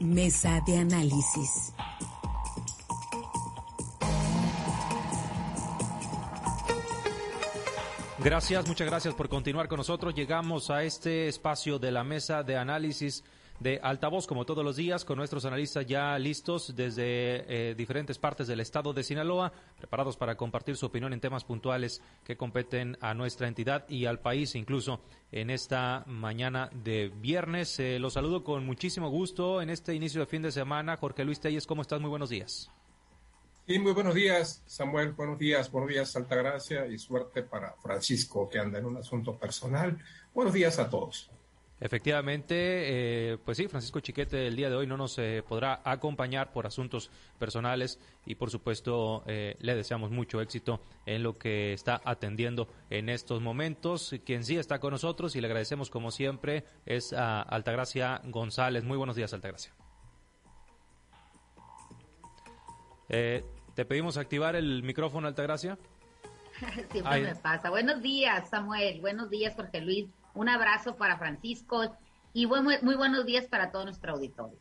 Mesa de análisis. Gracias, muchas gracias por continuar con nosotros. Llegamos a este espacio de la mesa de análisis de altavoz, como todos los días, con nuestros analistas ya listos desde eh, diferentes partes del estado de Sinaloa, preparados para compartir su opinión en temas puntuales que competen a nuestra entidad y al país, incluso en esta mañana de viernes. Eh, los saludo con muchísimo gusto en este inicio de fin de semana. Jorge Luis Telles, ¿cómo estás? Muy buenos días. Y muy buenos días, Samuel. Buenos días, buenos días, Altagracia, y suerte para Francisco, que anda en un asunto personal. Buenos días a todos. Efectivamente, eh, pues sí, Francisco Chiquete el día de hoy no nos eh, podrá acompañar por asuntos personales y por supuesto eh, le deseamos mucho éxito en lo que está atendiendo en estos momentos. Quien sí está con nosotros y le agradecemos como siempre es a Altagracia González. Muy buenos días, Altagracia. Eh, te pedimos activar el micrófono, Altagracia. Siempre me pasa. Buenos días, Samuel. Buenos días, Jorge Luis. Un abrazo para Francisco y muy, muy buenos días para todo nuestro auditorio.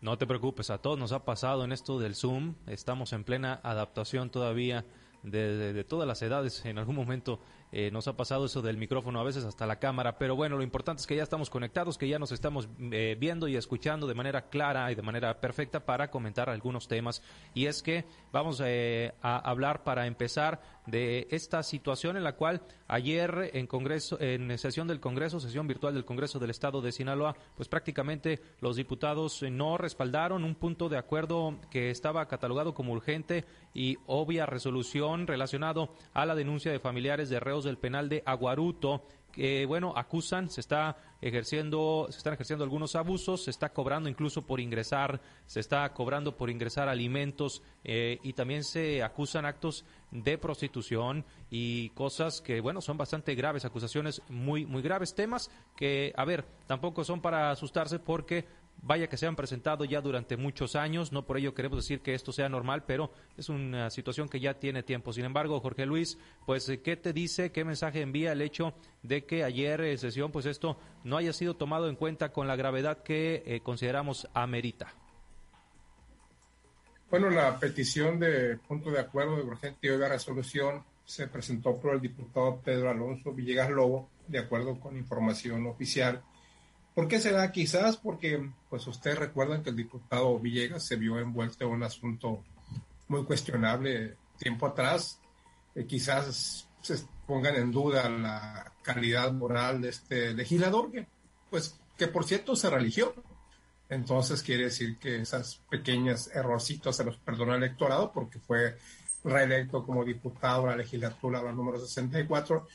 No te preocupes, a todos nos ha pasado en esto del Zoom. Estamos en plena adaptación todavía de, todas las edades. En algún momento eh, nos ha pasado eso del micrófono, a veces hasta la cámara, pero bueno, lo importante es que ya estamos conectados, que ya nos estamos eh, viendo y escuchando de manera clara y de manera perfecta para comentar algunos temas. Y es que vamos eh, a hablar para empezar de esta situación en la cual ayer en Congreso, en sesión del Congreso, sesión virtual del Congreso del Estado de Sinaloa, pues prácticamente los diputados no respaldaron un punto de acuerdo que estaba catalogado como urgente y obvia resolución relacionado a la denuncia de familiares de reos del penal de Aguaruto que bueno acusan se está ejerciendo se están ejerciendo algunos abusos se está cobrando incluso por ingresar se está cobrando por ingresar alimentos eh, y también se acusan actos de prostitución y cosas que bueno son bastante graves acusaciones muy muy graves temas que a ver tampoco son para asustarse porque vaya que se han presentado ya durante muchos años, no por ello queremos decir que esto sea normal, pero es una situación que ya tiene tiempo. Sin embargo, Jorge Luis, pues, ¿qué te dice, qué mensaje envía el hecho de que ayer en sesión, pues esto no haya sido tomado en cuenta con la gravedad que eh, consideramos amerita? Bueno, la petición de punto de acuerdo de urgente y de resolución se presentó por el diputado Pedro Alonso Villegas Lobo, de acuerdo con información oficial ¿Por qué se da? Quizás porque, pues ustedes recuerdan que el diputado Villegas se vio envuelto en un asunto muy cuestionable tiempo atrás. Eh, quizás se pongan en duda la calidad moral de este legislador, que, pues, que por cierto se religió. Entonces quiere decir que esas pequeñas errorcitos se los perdonó el electorado porque fue reelecto como diputado a la legislatura número 64.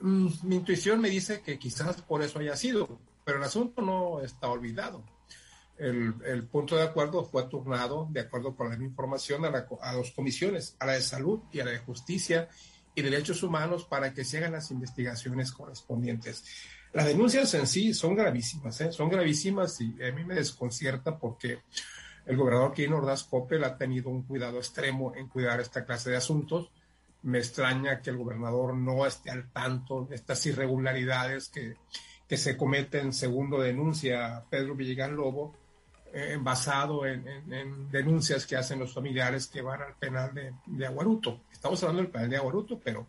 Mm, mi intuición me dice que quizás por eso haya sido, pero el asunto no está olvidado. El, punto de acuerdo fue turnado, de acuerdo con la información, a, a dos comisiones, a la de salud y a la de justicia y derechos humanos, para que se hagan las investigaciones correspondientes. Las denuncias en sí son gravísimas, ¿eh? son gravísimas y a mí me desconcierta porque el gobernador Quino Ordaz Coppel ha tenido un cuidado extremo en cuidar esta clase de asuntos. Me extraña que el gobernador no esté al tanto de estas irregularidades que que se comete en segundo denuncia Pedro Villegas Lobo, eh, basado en, denuncias que hacen los familiares que van al penal de, Aguaruto. Estamos hablando del penal de Aguaruto, pero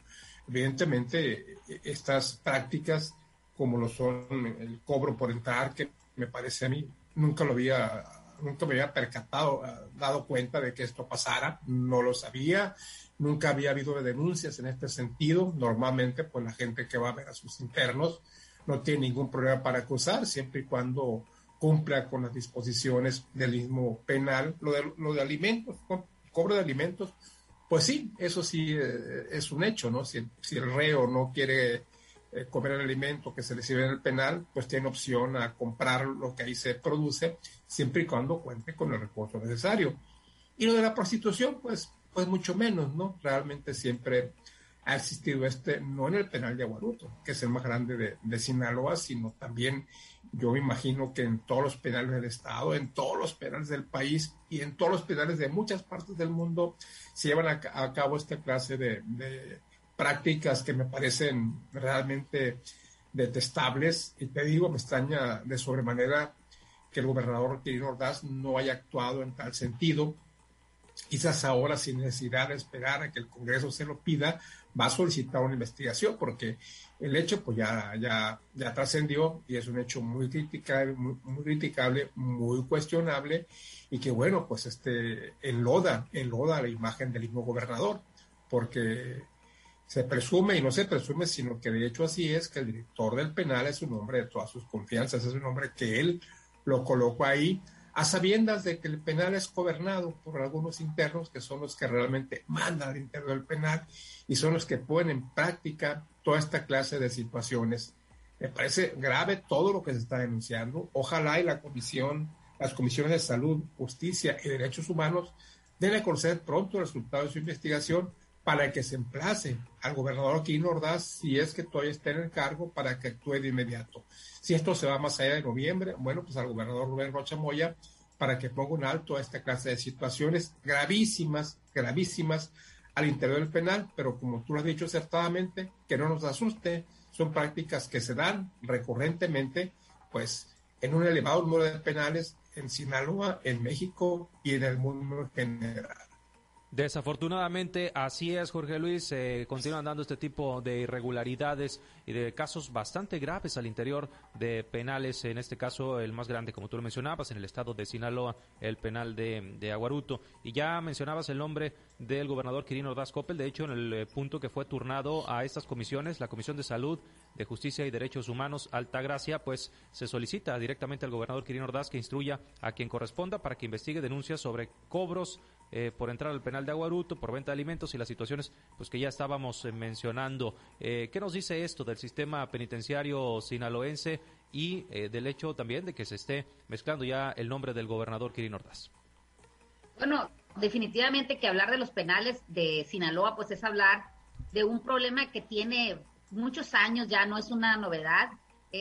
evidentemente eh, estas prácticas, como lo son el cobro por entrar, que me parece a mí, nunca lo había, nunca me había percatado, eh, dado cuenta de que esto pasara, no lo sabía, nunca había habido denuncias en este sentido. Normalmente, pues la gente que va a ver a sus internos, no tiene ningún problema para acusar, siempre y cuando cumpla con las disposiciones del mismo penal. Lo de, lo de alimentos, cobro de alimentos, pues sí, eso sí eh, es un hecho, ¿no? Si, el reo no quiere eh, comer el alimento que se le sirve en el penal, pues tiene opción a comprar lo que ahí se produce, siempre y cuando cuente con el recurso necesario. Y lo de la prostitución, pues, pues mucho menos, ¿no? Realmente siempre ha existido este, no en el penal de Aguaruto, que es el más grande de, Sinaloa, sino también yo me imagino que en todos los penales del Estado, en todos los penales del país y en todos los penales de muchas partes del mundo se llevan a, cabo esta clase de, prácticas que me parecen realmente detestables. Y te digo, me extraña de sobremanera que el gobernador Quirino Ordaz no haya actuado en tal sentido. Quizás ahora, sin necesidad de esperar a que el Congreso se lo pida, va a solicitar una investigación, porque el hecho pues ya, ya, ya trascendió y es un hecho muy criticable, muy, muy, criticable, muy cuestionable y que bueno, pues este enloda, enloda la imagen del mismo gobernador, porque se presume, y no se presume, sino que de hecho así es, que el director del penal es un hombre de todas sus confianzas, es un hombre que él lo colocó ahí a sabiendas de que el penal es gobernado por algunos internos que son los que realmente mandan al interno del penal y son los que ponen en práctica toda esta clase de situaciones. Me parece grave todo lo que se está denunciando. Ojalá y la comisión, las comisiones de salud, justicia y derechos humanos den a conocer pronto el resultado de su investigación para que se emplace al gobernador Quirino Ordaz, si es que todavía está en el cargo, para que actúe de inmediato. Si esto se va más allá de noviembre, bueno, pues al gobernador Rubén Rocha Moya, para que ponga un alto a esta clase de situaciones gravísimas, gravísimas al interior del penal, pero como tú lo has dicho acertadamente, que no nos asuste, son prácticas que se dan recurrentemente, pues en un elevado número de penales en Sinaloa, en México y en el mundo en general. Desafortunadamente, así es, Jorge Luis. Se continúan dando este tipo de irregularidades y de casos bastante graves al interior de penales. En este caso, el más grande, como tú lo mencionabas, en el estado de Sinaloa, el penal de, de Aguaruto. Y ya mencionabas el nombre del gobernador Quirino Ordaz Coppel. De hecho, en el eh, punto que fue turnado a estas comisiones, la Comisión de Salud, de Justicia y Derechos Humanos, Altagracia, pues se solicita directamente al gobernador Quirino Ordaz que instruya a quien corresponda para que investigue denuncias sobre cobros eh, por entrar al penal de Aguaruto, por venta de alimentos y las situaciones pues que ya estábamos eh, mencionando. Eh, ¿Qué nos dice esto del sistema penitenciario sinaloense y del hecho también de que se esté mezclando ya el nombre del gobernador Kirin Ordaz? Bueno, definitivamente que hablar de los penales de Sinaloa pues es hablar de un problema que tiene muchos años ya, no es una novedad.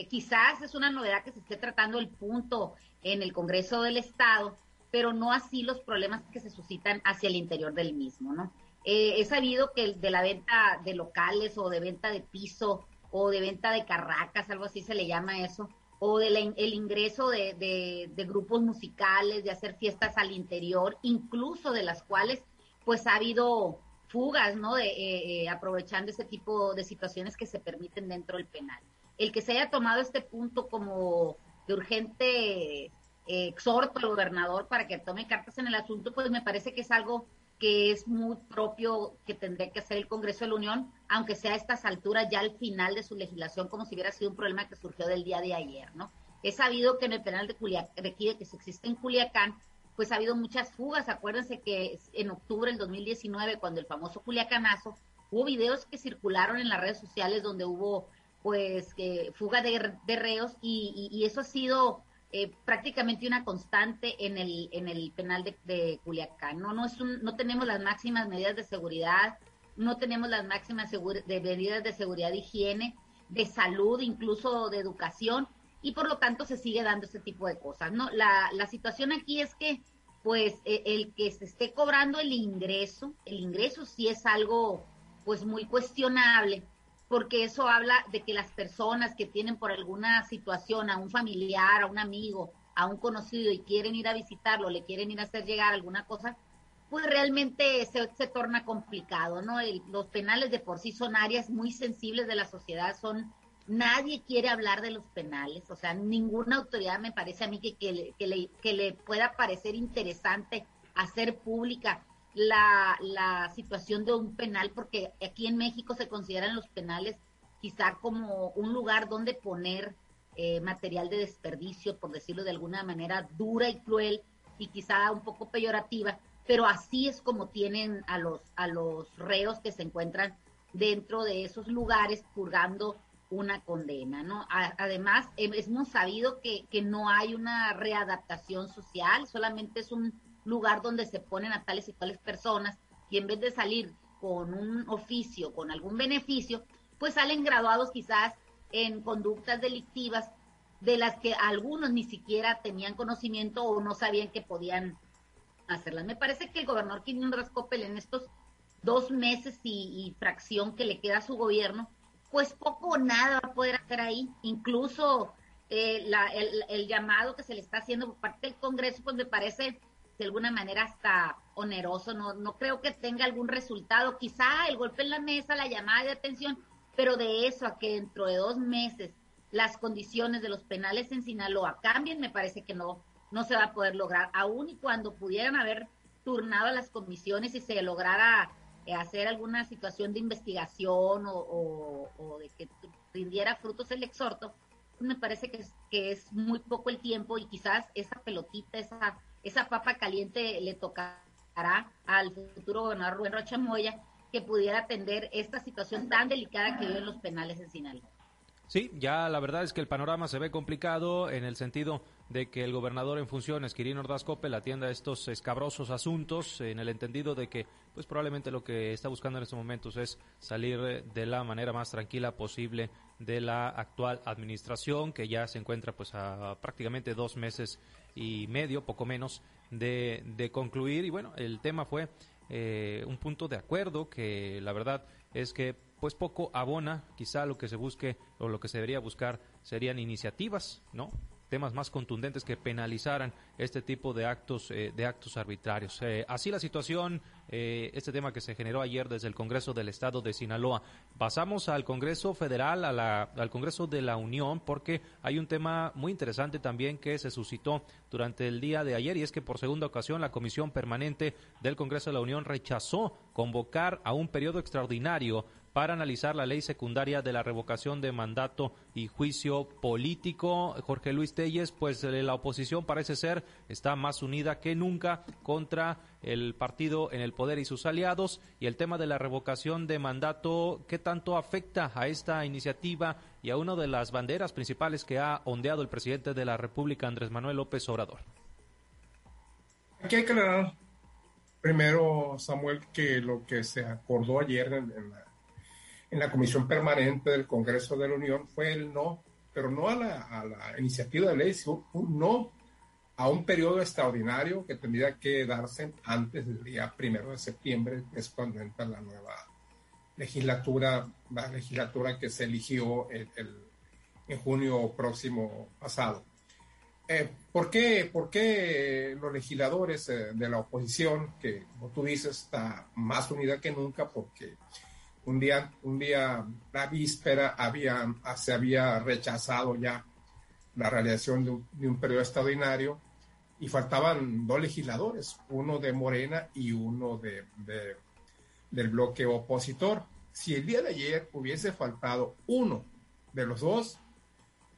quizás es una novedad que se esté tratando el punto en el Congreso del Estado, pero no así los problemas que se suscitan hacia el interior del mismo, ¿no? Eh, he sabido que de la venta de locales o de venta de piso o de venta de carracas, algo así se le llama eso, o del el ingreso de, grupos musicales, de hacer fiestas al interior, incluso de las cuales pues ha habido fugas, ¿no? De, eh, eh, aprovechando ese tipo de situaciones que se permiten dentro del penal. El que se haya tomado este punto como de urgente exhorto al gobernador para que tome cartas en el asunto, pues me parece que es algo que es muy propio que tendría que hacer el Congreso de la Unión, aunque sea a estas alturas ya al final de su legislación, como si hubiera sido un problema que surgió del día de ayer, ¿no? He sabido que en el penal de Culiacán, que se existe en Culiacán, pues ha habido muchas fugas. Acuérdense que en octubre del 2019, cuando el famoso Culiacanazo, hubo videos que circularon en las redes sociales donde hubo, pues, que fuga de, reos y, y, eso ha sido eh, prácticamente una constante en el, en el penal de, Culiacán. No, no, es un, no tenemos las máximas medidas de seguridad, no tenemos las máximas de medidas de seguridad de higiene, de salud, incluso de educación, y por lo tanto se sigue dando ese tipo de cosas. ¿no? La, la situación aquí es que, pues, e, el que se esté cobrando el ingreso, el ingreso sí es algo, pues, muy cuestionable, porque eso habla de que las personas que tienen por alguna situación a un familiar, a un amigo, a un conocido y quieren ir a visitarlo, le quieren ir a hacer llegar alguna cosa, pues realmente se, se torna complicado, ¿no? los penales de por sí son áreas muy sensibles de la sociedad, son nadie quiere hablar de los penales, o sea, ninguna autoridad me parece a mí que, que, le, que le pueda parecer interesante hacer pública la, la situación de un penal, porque aquí en México se consideran los penales quizá como un lugar donde poner eh, material de desperdicio, por decirlo de alguna manera, dura y cruel y quizá un poco peyorativa, pero así es como tienen a los, a los reos que se encuentran dentro de esos lugares purgando una condena, ¿no? además, hemos sabido que, que no hay una readaptación social, solamente es un lugar donde se ponen a tales y tales personas y en vez de salir con un oficio, con algún beneficio, pues salen graduados quizás en conductas delictivas de las que algunos ni siquiera tenían conocimiento o no sabían que podían hacerlas. Me parece que el gobernador Quirino Rascopel en estos dos meses y, fracción que le queda a su gobierno, pues poco o nada va a poder hacer ahí. Incluso eh, el, llamado que se le está haciendo por parte del Congreso, pues me parece de alguna manera hasta oneroso. No, no creo que tenga algún resultado. Quizá el golpe en la mesa, la llamada de atención, pero de eso a que dentro de dos meses las condiciones de los penales en Sinaloa cambien, me parece que no, no se va a poder lograr, aun y cuando pudieran haber turnado a las comisiones y se lograra eh, hacer alguna situación de investigación o, o de que rindiera frutos el exhorto, me parece que es, que es muy poco el tiempo y quizás esa pelotita, esa, esa papa caliente le tocará al futuro gobernador Rubén Rocha Moya que pudiera atender esta situación tan delicada que viven los penales en Sinaloa. Sí, ya la verdad es que el panorama se ve complicado en el sentido de que el gobernador en funciones, Quirino Ordaz Coppel, atienda estos escabrosos asuntos en el entendido de que pues probablemente lo que está buscando en estos momentos es salir de la manera más tranquila posible de la actual administración que ya se encuentra pues a prácticamente dos meses y medio, poco menos, de, de concluir y bueno, el tema fue eh, un punto de acuerdo que la verdad es que pues poco abona, quizá lo que se busque o lo que se debería buscar serían iniciativas, ¿no? Temas más contundentes que penalizaran este tipo de actos eh, de actos arbitrarios. Eh, así la situación, eh, este tema que se generó ayer desde el Congreso del Estado de Sinaloa. Pasamos al Congreso Federal, a la, al Congreso de la Unión, porque hay un tema muy interesante también que se suscitó durante el día de ayer y es que por segunda ocasión la Comisión Permanente del Congreso de la Unión rechazó convocar a un periodo extraordinario para analizar la ley secundaria de la revocación de mandato y juicio político. Jorge Luis Telles, pues eh, la oposición parece ser está más unida que nunca contra el partido en el poder y sus aliados y el tema de la revocación de mandato, ¿qué tanto afecta a esta iniciativa y a una de las banderas principales que ha ondeado el presidente de la República, Andrés Manuel López Obrador? Aquí hay que aclarar primero, Samuel, que lo que se acordó ayer en, en la en la Comisión Permanente del Congreso de la Unión fue el no, pero no a la, iniciativa de ley, sino un no a un periodo extraordinario que tendría que darse antes del día primero de septiembre, que es cuando entra la nueva legislatura, la legislatura que se eligió el, en junio próximo pasado. Eh, ¿por, qué, ¿Por qué los legisladores eh, de la oposición, que como tú dices está más unida que nunca, porque un día, un día, la víspera, había, se había rechazado ya la realización de un, periodo extraordinario y faltaban dos legisladores, uno de Morena y uno de, del bloque opositor. Si el día de ayer hubiese faltado uno de los dos,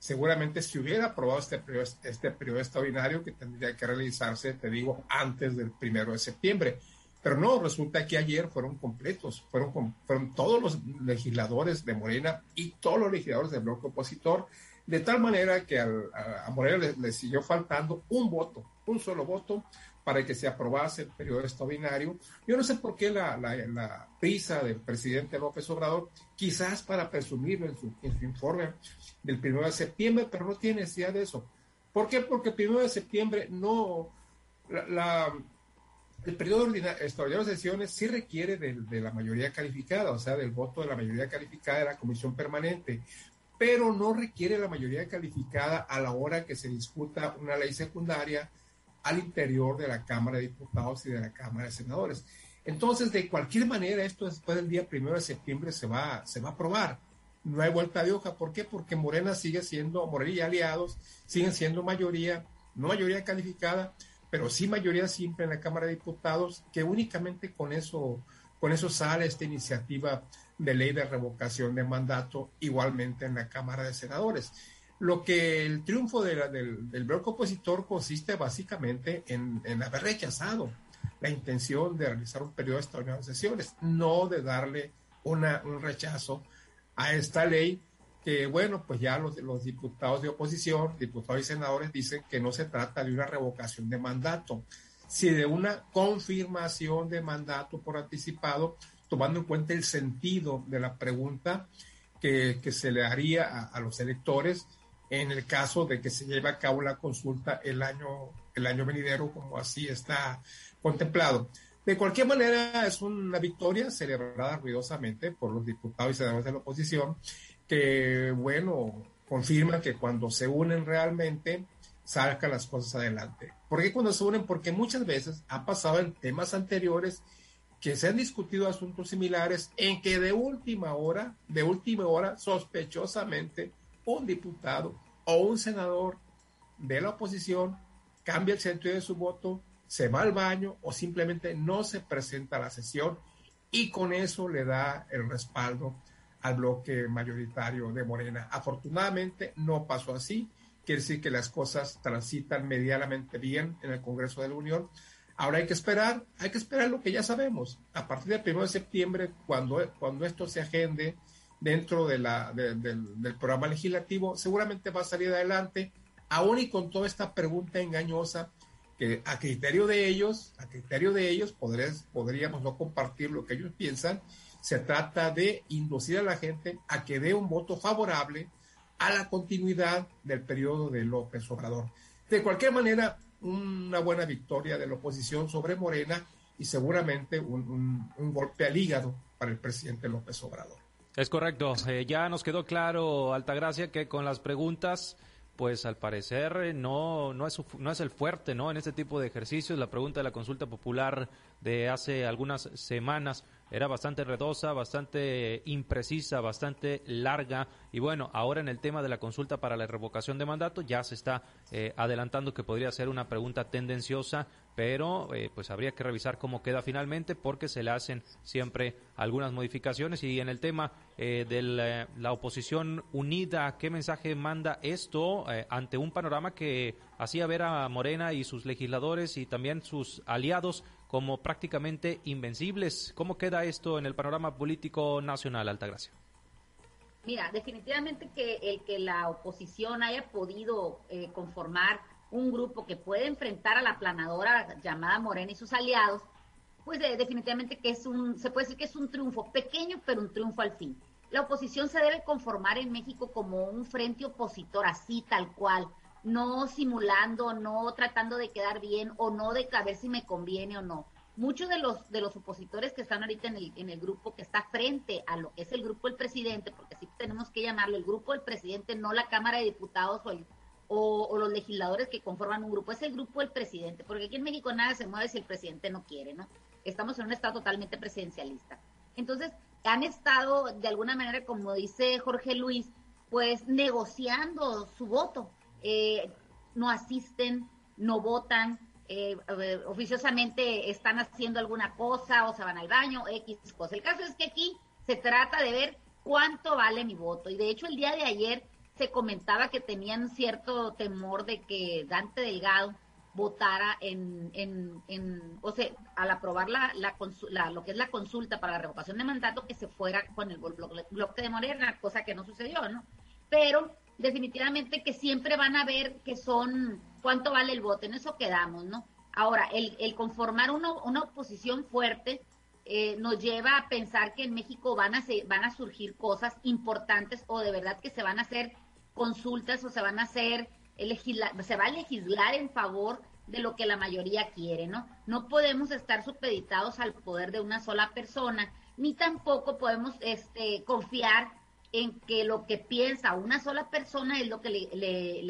seguramente se hubiera aprobado este periodo, este periodo extraordinario que tendría que realizarse, te digo, antes del primero de septiembre. Pero no, resulta que ayer fueron completos, fueron, fueron todos los legisladores de Morena y todos los legisladores del bloque opositor, de tal manera que a, Morena le, siguió faltando un voto, un solo voto para que se aprobase el periodo extraordinario. Yo no sé por qué la, la, prisa del presidente López Obrador, quizás para presumirlo en su, en su informe del primero de septiembre, pero no tiene necesidad de eso. ¿Por qué? Porque el primero de septiembre no, la, el periodo extraordinario de sesiones sí requiere de, la mayoría calificada, o sea, del voto de la mayoría calificada de la comisión permanente, pero no requiere la mayoría calificada a la hora que se discuta una ley secundaria al interior de la Cámara de Diputados y de la Cámara de Senadores. Entonces, de cualquier manera, esto después del día primero de septiembre se va, se va a aprobar. No hay vuelta de hoja. ¿Por qué? Porque Morena sigue siendo, Morena y aliados siguen siendo mayoría, no mayoría calificada, pero sí mayoría simple en la Cámara de Diputados, que únicamente con eso, con eso sale esta iniciativa de ley de revocación de mandato, igualmente en la Cámara de Senadores. Lo que el triunfo del, del, bloque opositor consiste básicamente en, en, haber rechazado la intención de realizar un periodo extraordinario de sesiones, no de darle una, un rechazo a esta ley que bueno, pues ya los, diputados de oposición, diputados y senadores dicen que no se trata de una revocación de mandato, sino de una confirmación de mandato por anticipado, tomando en cuenta el sentido de la pregunta que, se le haría a, los electores en el caso de que se lleve a cabo la consulta el año, el año venidero, como así está contemplado. De cualquier manera, es una victoria celebrada ruidosamente por los diputados y senadores de la oposición que, bueno, confirman que cuando se unen realmente, salgan las cosas adelante. ¿Por qué cuando se unen? Porque muchas veces ha pasado en temas anteriores que se han discutido asuntos similares en que de última hora, de última hora, sospechosamente, un diputado o un senador de la oposición cambia el sentido de su voto, se va al baño o simplemente no se presenta a la sesión y con eso le da el respaldo al bloque mayoritario de Morena. Afortunadamente no pasó así, quiere decir que las cosas transitan medianamente bien en el Congreso de la Unión. Ahora hay que esperar, hay que esperar lo que ya sabemos. A partir del 1 de septiembre, cuando, cuando esto se agende dentro de la, del, del programa legislativo, seguramente va a salir adelante, aún y con toda esta pregunta engañosa que a criterio de ellos, a criterio de ellos, podríamos no compartir lo que ellos piensan, se trata de inducir a la gente a que dé un voto favorable a la continuidad del periodo de López Obrador. De cualquier manera, una buena victoria de la oposición sobre Morena y seguramente un, golpe al hígado para el presidente López Obrador. Es correcto. Eh, ya nos quedó claro, Altagracia, que con las preguntas pues al parecer no, no, es, no es el fuerte, ¿no? En este tipo de ejercicios, la pregunta de la consulta popular de hace algunas semanas era bastante redosa, bastante imprecisa, bastante larga. Y bueno, ahora en el tema de la consulta para la revocación de mandato ya se está eh, adelantando que podría ser una pregunta tendenciosa, pero eh, pues habría que revisar cómo queda finalmente porque se le hacen siempre algunas modificaciones. Y en el tema eh, de la, oposición unida, ¿qué mensaje manda esto ante un panorama que hacía ver a Morena y sus legisladores y también sus aliados como prácticamente invencibles. ¿Cómo queda esto en el panorama político nacional, Altagracia? Mira, definitivamente que el que la oposición haya podido eh, conformar un grupo que puede enfrentar a la planadora llamada Morena y sus aliados, pues definitivamente que es un, se puede decir que es un triunfo pequeño, pero un triunfo al fin. La oposición se debe conformar en México como un frente opositor, así tal cual, no simulando, no tratando de quedar bien o no de ver si me conviene o no. Muchos de los, de los opositores que están ahorita en el, en el grupo que está frente a lo que es el grupo del presidente, porque sí tenemos que llamarlo el grupo del presidente, no la Cámara de Diputados o, o, los legisladores que conforman un grupo, es el grupo del presidente, porque aquí en México nada se mueve si el presidente no quiere, ¿no? Estamos en un estado totalmente presidencialista. Entonces, han estado, de alguna manera, como dice Jorge Luis, pues negociando su voto eh, no asisten, no votan, eh, oficiosamente están haciendo alguna cosa o se van al baño, X cosa. El caso es que aquí se trata de ver cuánto vale mi voto. Y de hecho el día de ayer se comentaba que tenían cierto temor de que Dante Delgado votara en, en, en o sea, al aprobar la, la, lo que es la consulta para la revocación de mandato, que se fuera con el bloque de Morena, cosa que no sucedió, ¿no? Pero definitivamente que siempre van a ver que son cuánto vale el voto, en eso quedamos, ¿no? Ahora, el, el conformar uno, una oposición fuerte eh, nos lleva a pensar que en México van a, van a surgir cosas importantes o de verdad que se van a hacer consultas o se van a hacer, se va a legislar en favor de lo que la mayoría quiere, ¿no? No podemos estar supeditados al poder de una sola persona, ni tampoco podemos este, confiar en que lo que piensa una sola persona es lo que le, le,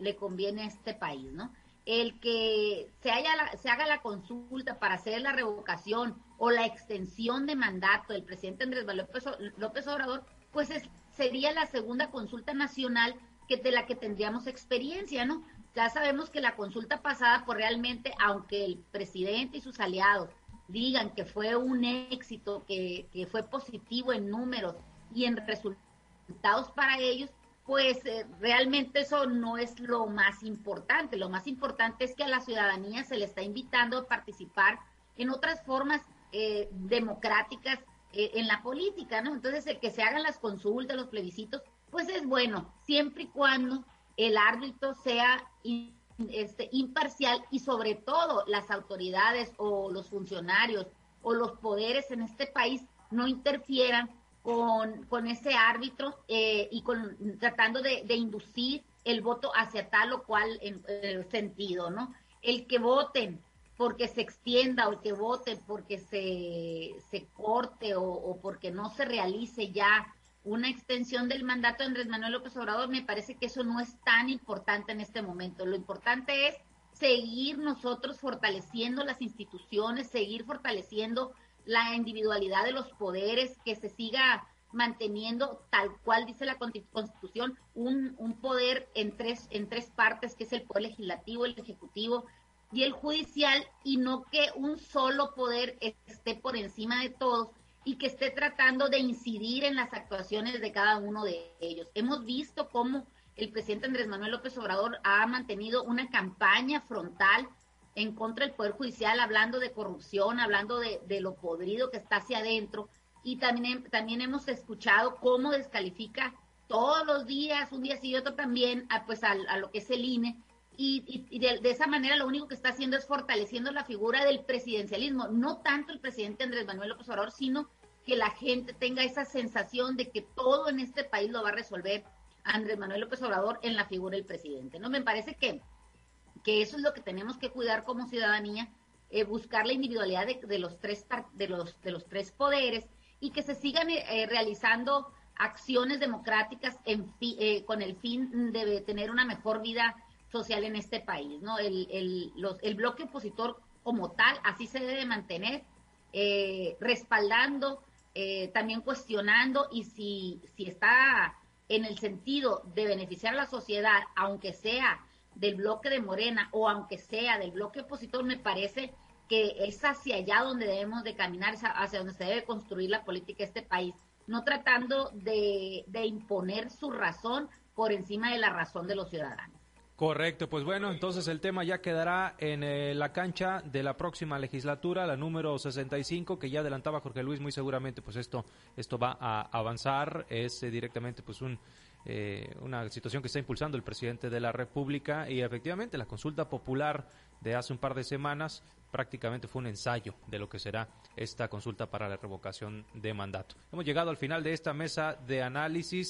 le, conviene a este país, ¿no? El que se, haya se haga la consulta para hacer la revocación o la extensión de mandato del presidente Andrés López, López Obrador, pues sería la segunda consulta nacional que de la que tendríamos experiencia, ¿no? Ya sabemos que la consulta pasada, pues realmente, aunque el presidente y sus aliados digan que fue un éxito, que, que fue positivo en números y en resultados, resultados para ellos, pues eh, realmente eso no es lo más importante. Lo más importante es que a la ciudadanía se le está invitando a participar en otras formas eh, democráticas eh, en la política, ¿no? Entonces, el que se hagan las consultas, los plebiscitos, pues es bueno, siempre y cuando el árbitro sea este, imparcial y sobre todo las autoridades o los funcionarios o los poderes en este país no interfieran con, con ese árbitro eh, y con, tratando de, inducir el voto hacia tal o cual en, sentido, ¿no? El que voten porque se extienda o el que voten porque se, se corte o, porque no se realice ya una extensión del mandato de Andrés Manuel López Obrador, me parece que eso no es tan importante en este momento. Lo importante es seguir nosotros fortaleciendo las instituciones, seguir fortaleciendo la individualidad de los poderes, que se siga manteniendo tal cual dice la Constitución, un, un poder en tres, en tres partes, que es el poder legislativo, el ejecutivo y el judicial, y no que un solo poder esté por encima de todos y que esté tratando de incidir en las actuaciones de cada uno de ellos. Hemos visto cómo el presidente Andrés Manuel López Obrador ha mantenido una campaña frontal en contra del Poder Judicial, hablando de corrupción, hablando de, lo podrido que está hacia adentro, y también, también hemos escuchado cómo descalifica todos los días, un día sí y otro también, a, pues a, lo que es el INE, y, y, de, de, esa manera lo único que está haciendo es fortaleciendo la figura del presidencialismo, no tanto el presidente Andrés Manuel López Obrador, sino que la gente tenga esa sensación de que todo en este país lo va a resolver Andrés Manuel López Obrador en la figura del presidente. No me parece que, que eso es lo que tenemos que cuidar como ciudadanía, eh, buscar la individualidad de, los tres de los de los tres poderes y que se sigan eh, realizando acciones democráticas eh, con el fin de tener una mejor vida social en este país. ¿no? El, el, los, el bloque opositor como tal, así se debe mantener, eh, respaldando, eh, también cuestionando y si, si está en el sentido de beneficiar a la sociedad, aunque sea del bloque de Morena o aunque sea del bloque opositor, me parece que es hacia allá donde debemos de caminar, hacia donde se debe construir la política de este país, no tratando de, de imponer su razón por encima de la razón de los ciudadanos. Correcto, pues bueno, entonces el tema ya quedará en eh, la cancha de la próxima legislatura, la número 65, que ya adelantaba Jorge Luis, muy seguramente pues esto, esto va a avanzar, es eh, directamente pues un eh, una situación que está impulsando el presidente de la República y efectivamente la consulta popular de hace un par de semanas prácticamente fue un ensayo de lo que será esta consulta para la revocación de mandato. Hemos llegado al final de esta mesa de análisis.